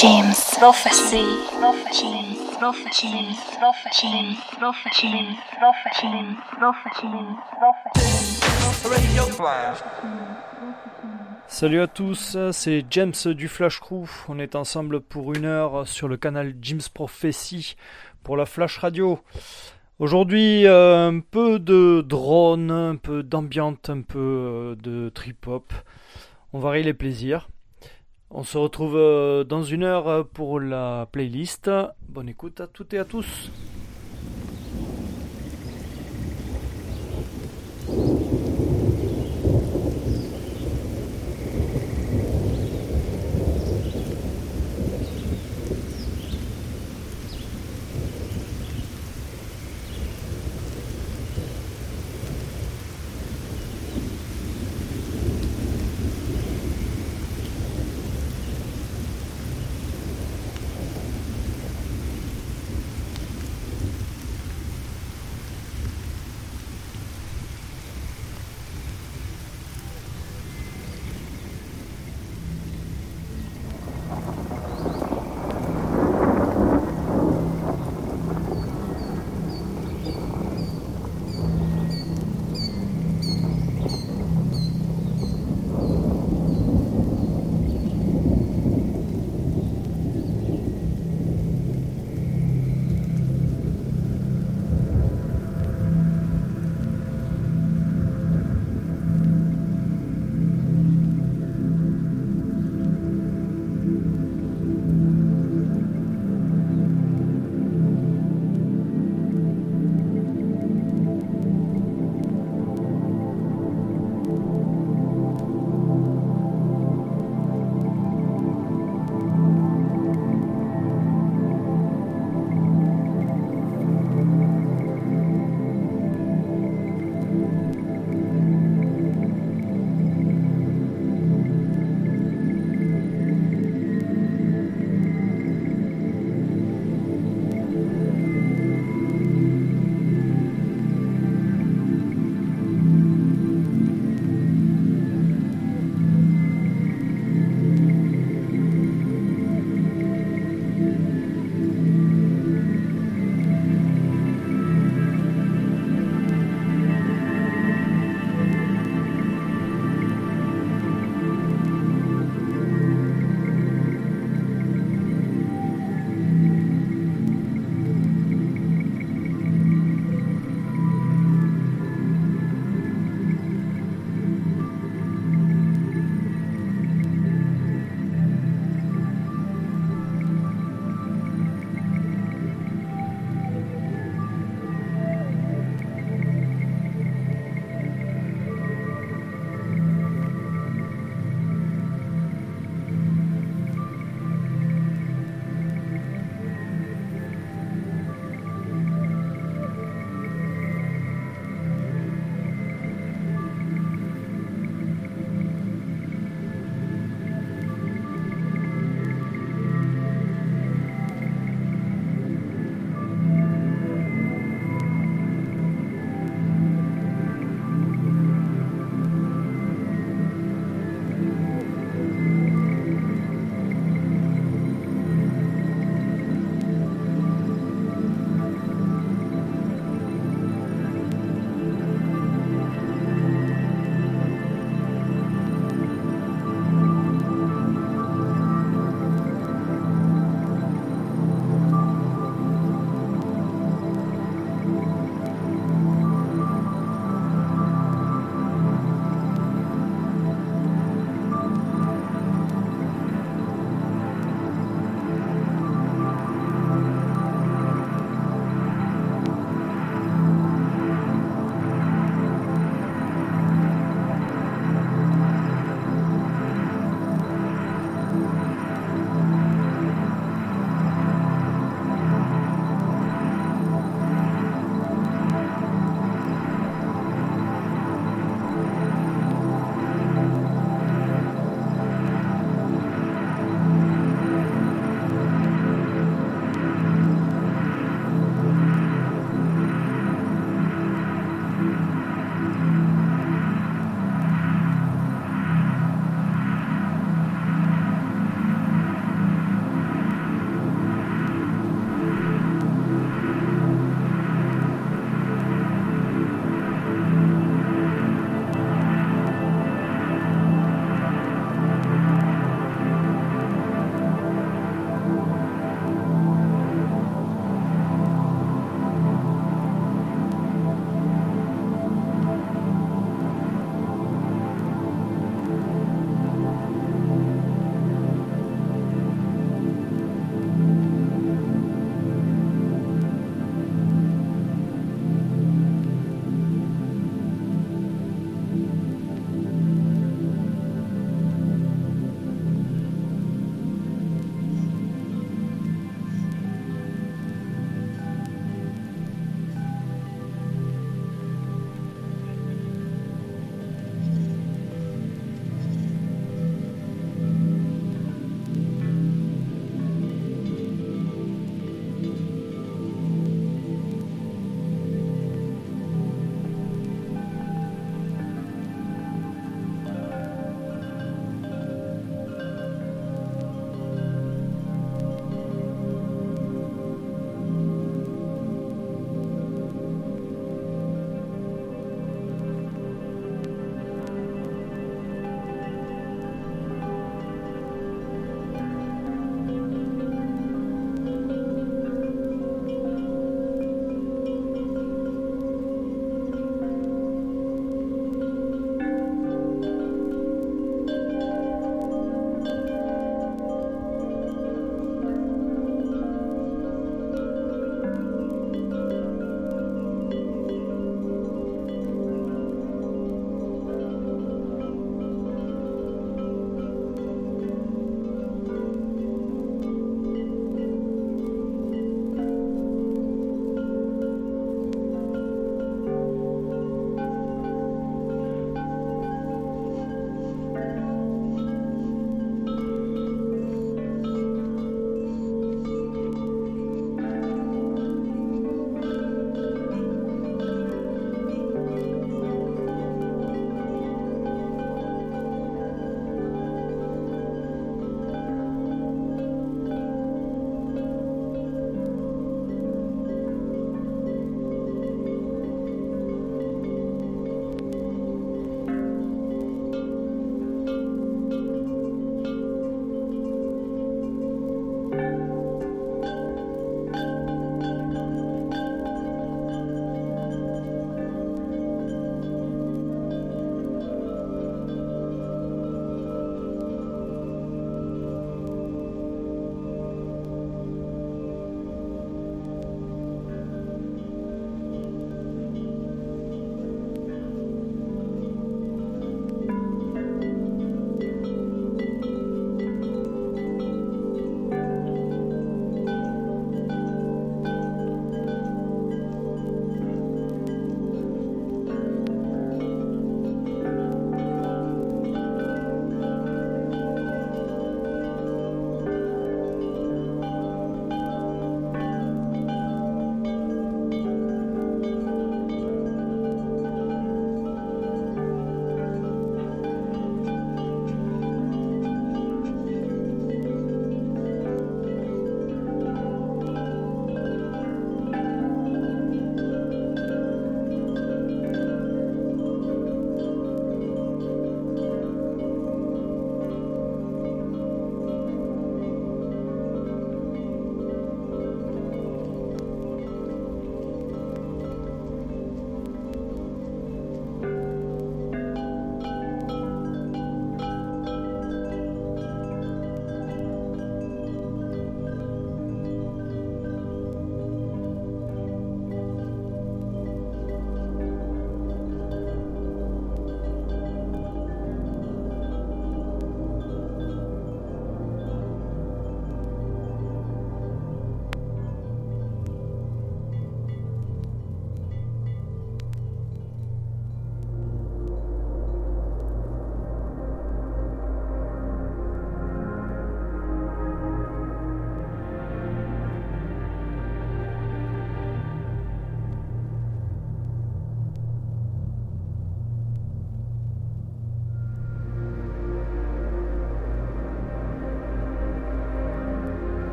James. Prophecy. Prophecy. Prophecy. Prophecy. Prophecy. Prophecy. Prophecy. Salut à tous, c'est James du Flash Crew. On est ensemble pour une heure sur le canal James Prophecy pour la Flash Radio. Aujourd'hui, euh, un peu de drone, un peu d'ambiance, un peu euh, de trip-hop. On varie les plaisirs. On se retrouve euh, dans une heure pour la playlist. Bonne écoute à toutes et à tous.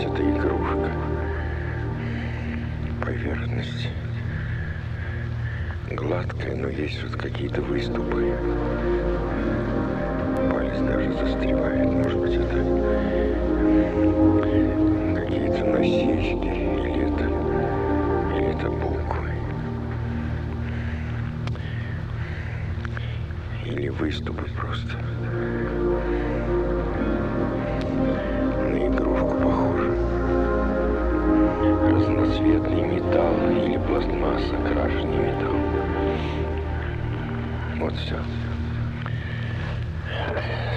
Быть, это игрушка. Поверхность гладкая, но есть вот какие-то выступы. Палец даже застревает. Может быть, это какие-то насечки или это, или это буквы. Или выступы просто. Goed zo.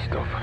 Stop.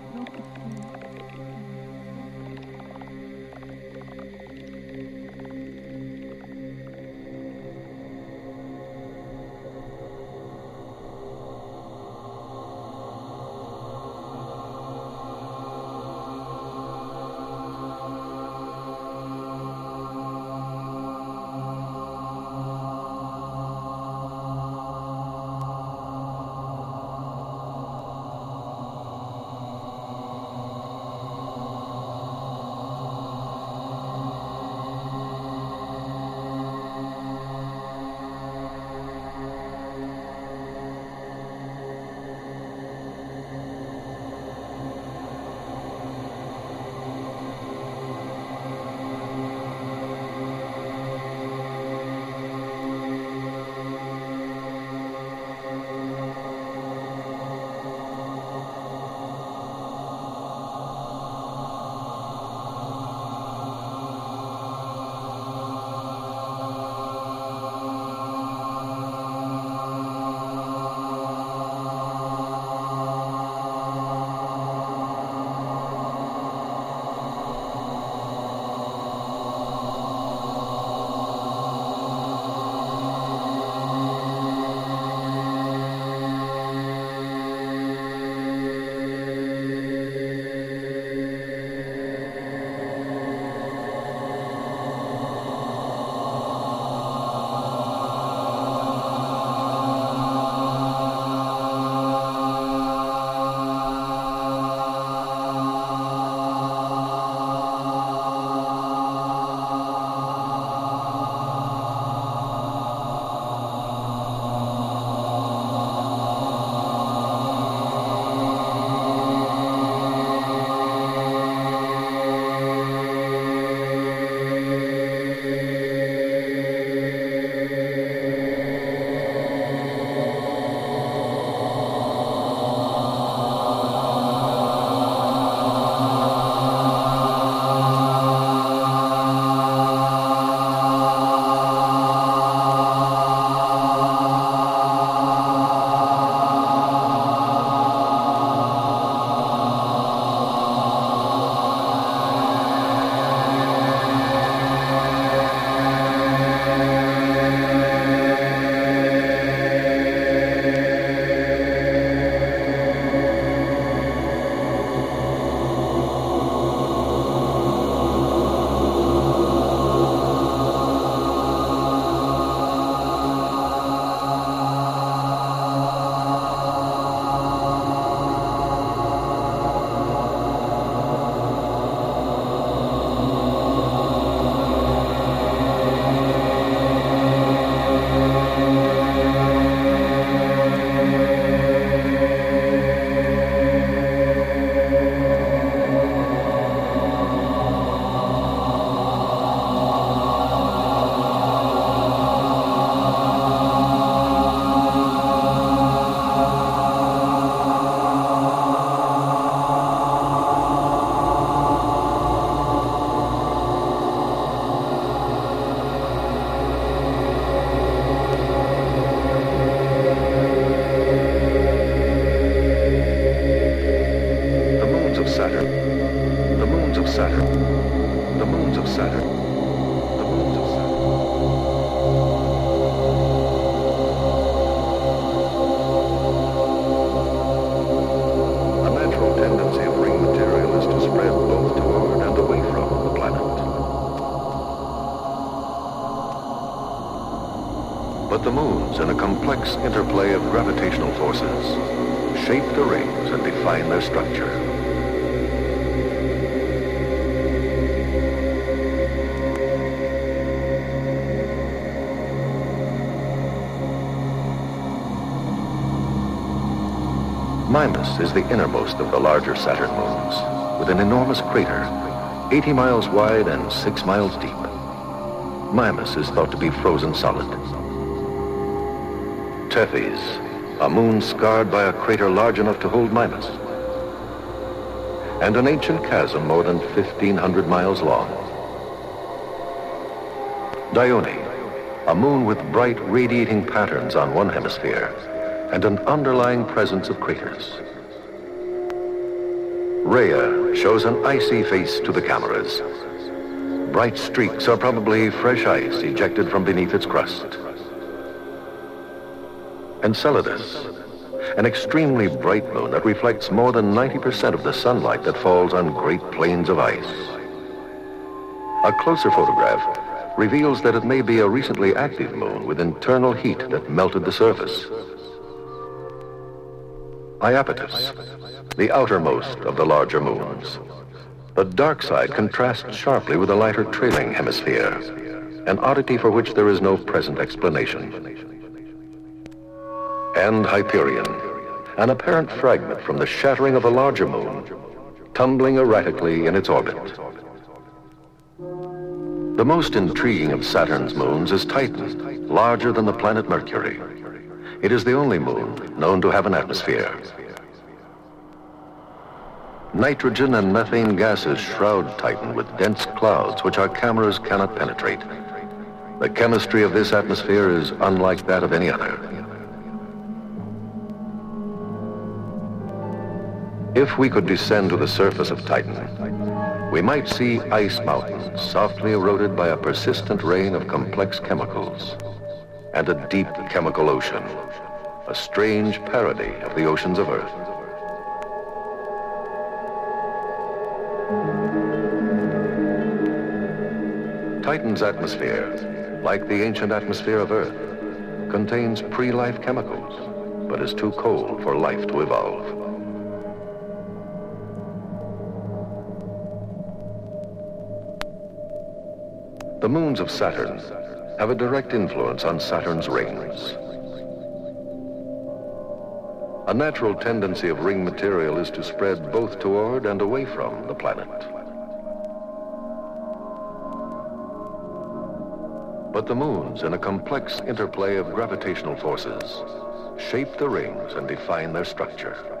interplay of gravitational forces shape the rings and define their structure. Mimas is the innermost of the larger Saturn moons, with an enormous crater, 80 miles wide and 6 miles deep. Mimas is thought to be frozen solid. Tethys, a moon scarred by a crater large enough to hold Mimas. and an ancient chasm more than 1,500 miles long. Dione, a moon with bright radiating patterns on one hemisphere and an underlying presence of craters. Rhea shows an icy face to the cameras. Bright streaks are probably fresh ice ejected from beneath its crust. Enceladus, an extremely bright moon that reflects more than 90% of the sunlight that falls on great plains of ice. A closer photograph reveals that it may be a recently active moon with internal heat that melted the surface. Iapetus, the outermost of the larger moons. The dark side contrasts sharply with the lighter trailing hemisphere, an oddity for which there is no present explanation. And Hyperion, an apparent fragment from the shattering of a larger moon, tumbling erratically in its orbit. The most intriguing of Saturn's moons is Titan, larger than the planet Mercury. It is the only moon known to have an atmosphere. Nitrogen and methane gases shroud Titan with dense clouds which our cameras cannot penetrate. The chemistry of this atmosphere is unlike that of any other. If we could descend to the surface of Titan, we might see ice mountains softly eroded by a persistent rain of complex chemicals and a deep chemical ocean, a strange parody of the oceans of Earth. Titan's atmosphere, like the ancient atmosphere of Earth, contains pre-life chemicals, but is too cold for life to evolve. The moons of Saturn have a direct influence on Saturn's rings. A natural tendency of ring material is to spread both toward and away from the planet. But the moons, in a complex interplay of gravitational forces, shape the rings and define their structure.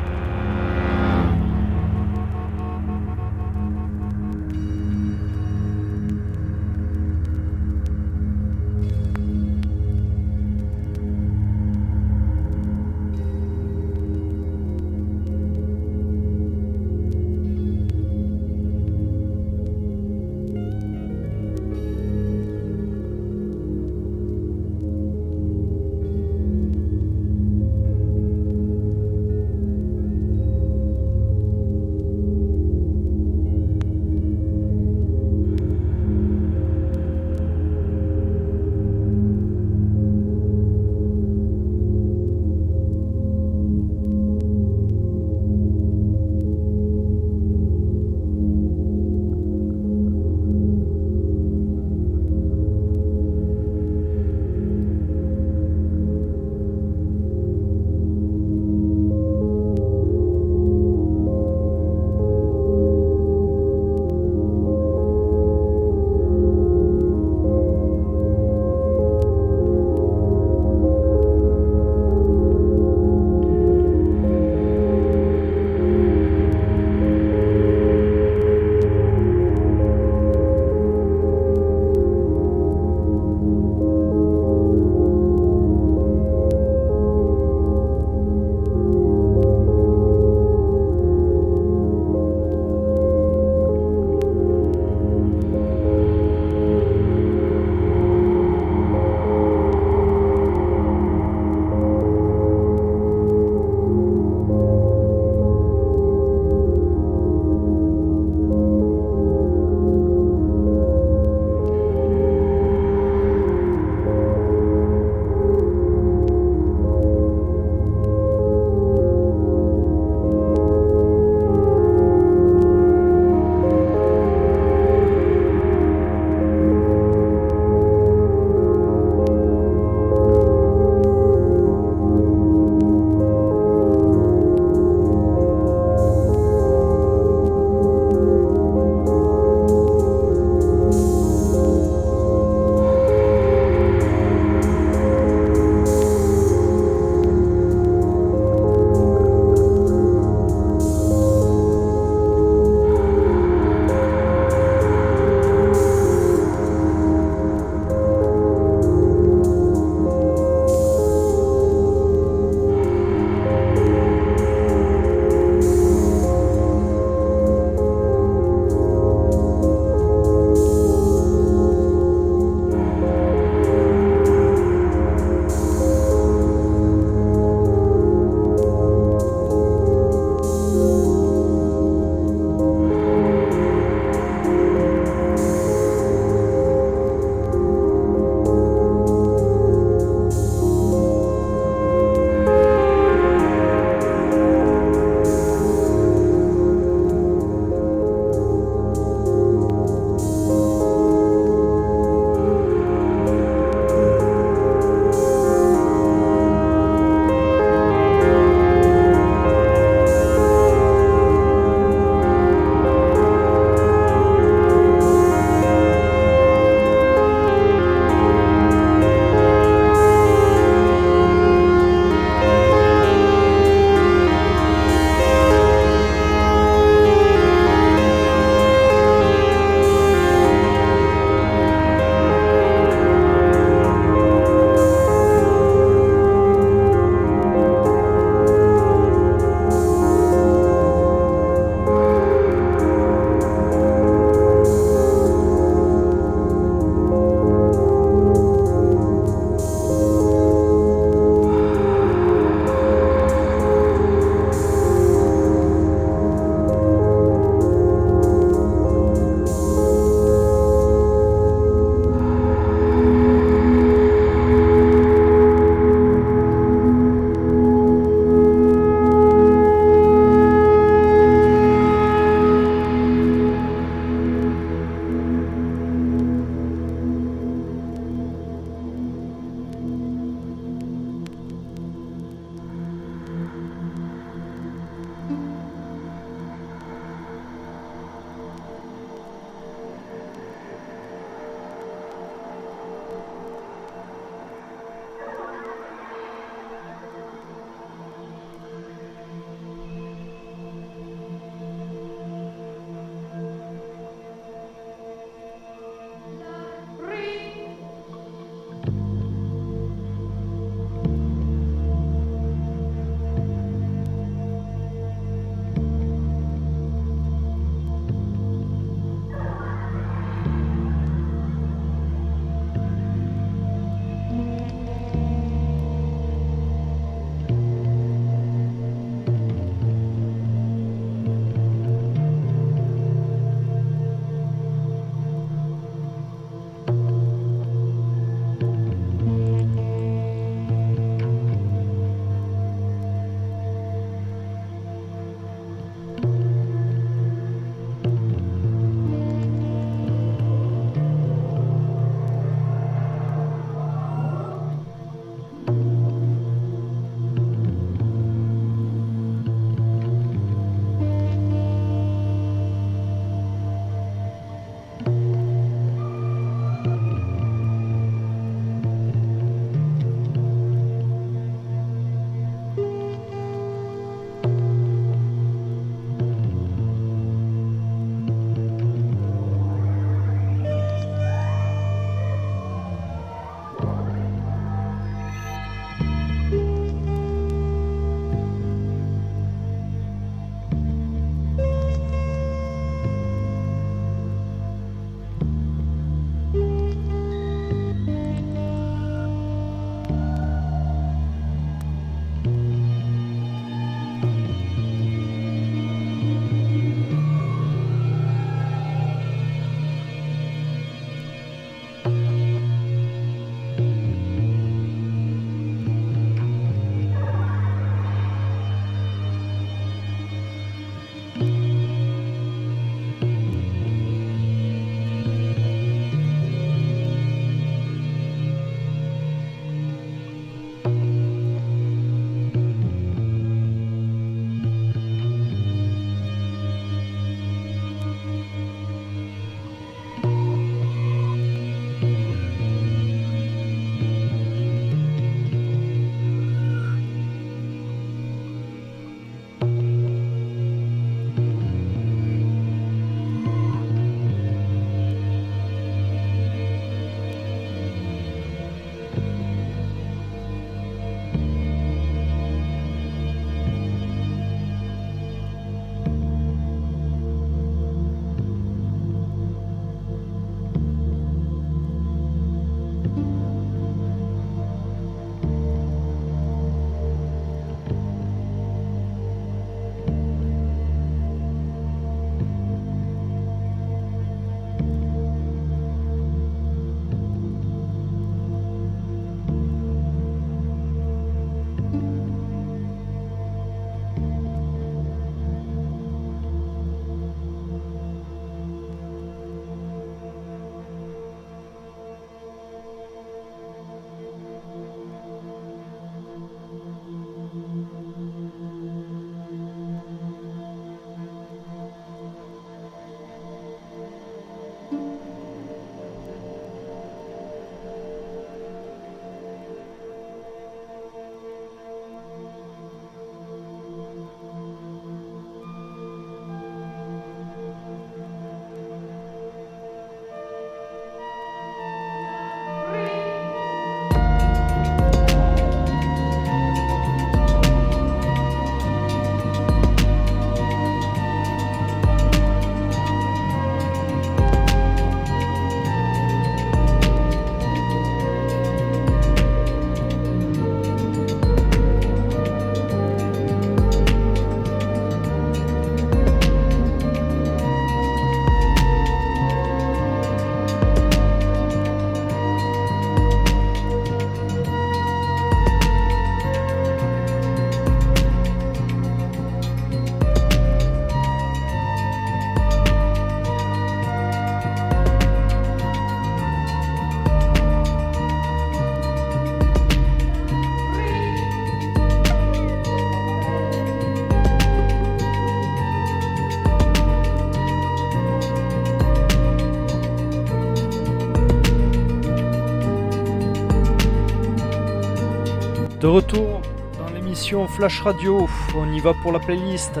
Retour dans l'émission Flash Radio, on y va pour la playlist.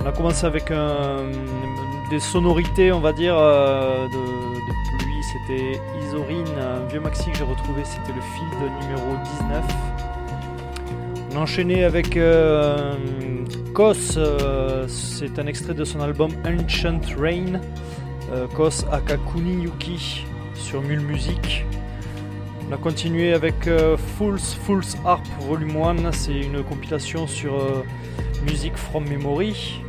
On a commencé avec des sonorités, on va dire, euh, de, pluie. C'était Isorine, un vieux maxi que j'ai retrouvé, c'était le field numéro 19. On a enchaîné avec euh, Kos, euh, c'est un extrait de son album Ancient Rain. Kos Akakuni Yuki sur Mule Music. On a continué avec euh, Fools, Fools Harp Volume 1, c'est une compilation sur euh, Music from Memory.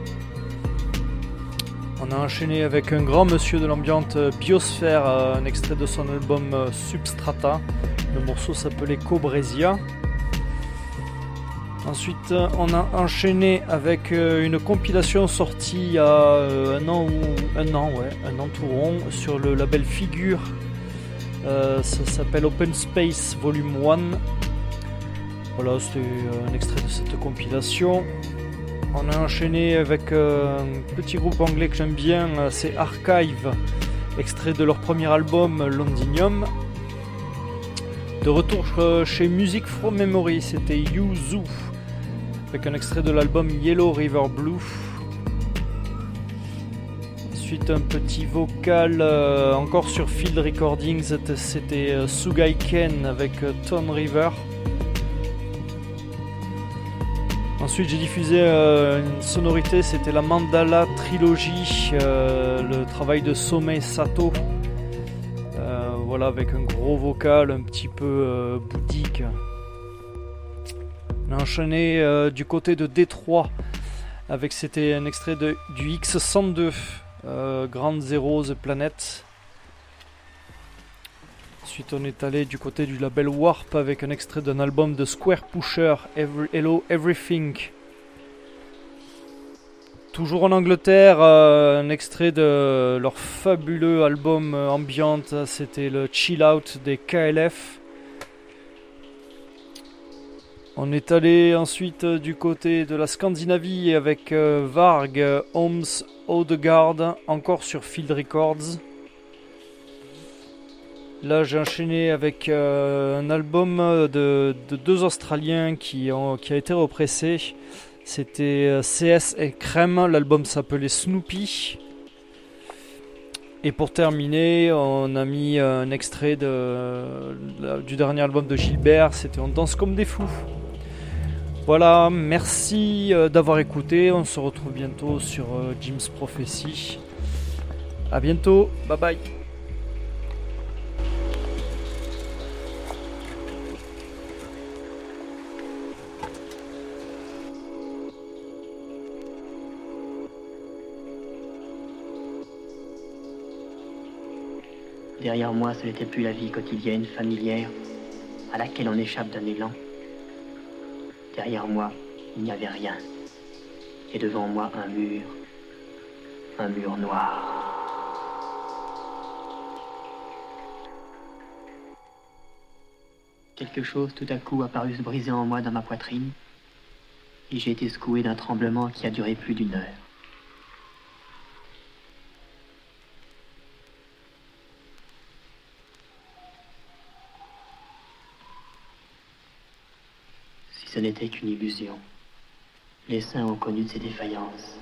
On a enchaîné avec un grand monsieur de l'ambiance euh, Biosphère, un extrait de son album Substrata. Le morceau s'appelait Cobresia. Ensuite, on a enchaîné avec une compilation sortie il y a un an ou un an, ouais, un an tout rond, sur le label Figure euh, ça s'appelle Open Space Volume 1. Voilà, c'était euh, un extrait de cette compilation. On a enchaîné avec euh, un petit groupe anglais que j'aime bien, c'est Archive, extrait de leur premier album Londinium. De retour chez Music from Memory, c'était Yuzu, avec un extrait de l'album Yellow River Blue un petit vocal euh, encore sur Field Recordings, c'était euh, Sugai Ken avec euh, Ton River. Ensuite j'ai diffusé une sonorité, c'était la Mandala Trilogy, le travail de Somei Sato. voilà avec un gros vocal un petit peu bouddhique. On a enchaîné du côté de Détroit avec c'était un extrait de, du X102 euh, Grande Zero The Planet. Ensuite, on est allé du côté du label Warp avec un extrait d'un album de Square Pusher, Hello Everything. Toujours en Angleterre, euh, un extrait de leur fabuleux album euh, ambiante, c'était le Chill Out des KLF. On est allé ensuite du côté de la Scandinavie avec Varg, Holmes, Odegaard, encore sur Field Records. Là, j'ai enchaîné avec euh, un album de, deux Australiens qui, ont, a été repressé. C'était euh, CS et Crème. L'album s'appelait Snoopy. Et pour terminer, on a mis un extrait du dernier album de Gilbert. C'était On danse comme des fous. Voilà, merci euh, d'avoir écouté. On se retrouve bientôt sur euh, Jim's Prophecy. A bientôt, bye bye. Derrière moi, ce n'était plus la vie quotidienne, familière, à laquelle on échappe d'un élan. Derrière moi, il n'y avait rien. Et devant moi, un mur. Un mur noir. Quelque chose tout à coup a paru se briser en moi dans ma poitrine, et j'ai été secoué d'un tremblement qui a duré plus d'une heure. Ce n'était qu'une illusion. Les saints ont connu de ces défaillances.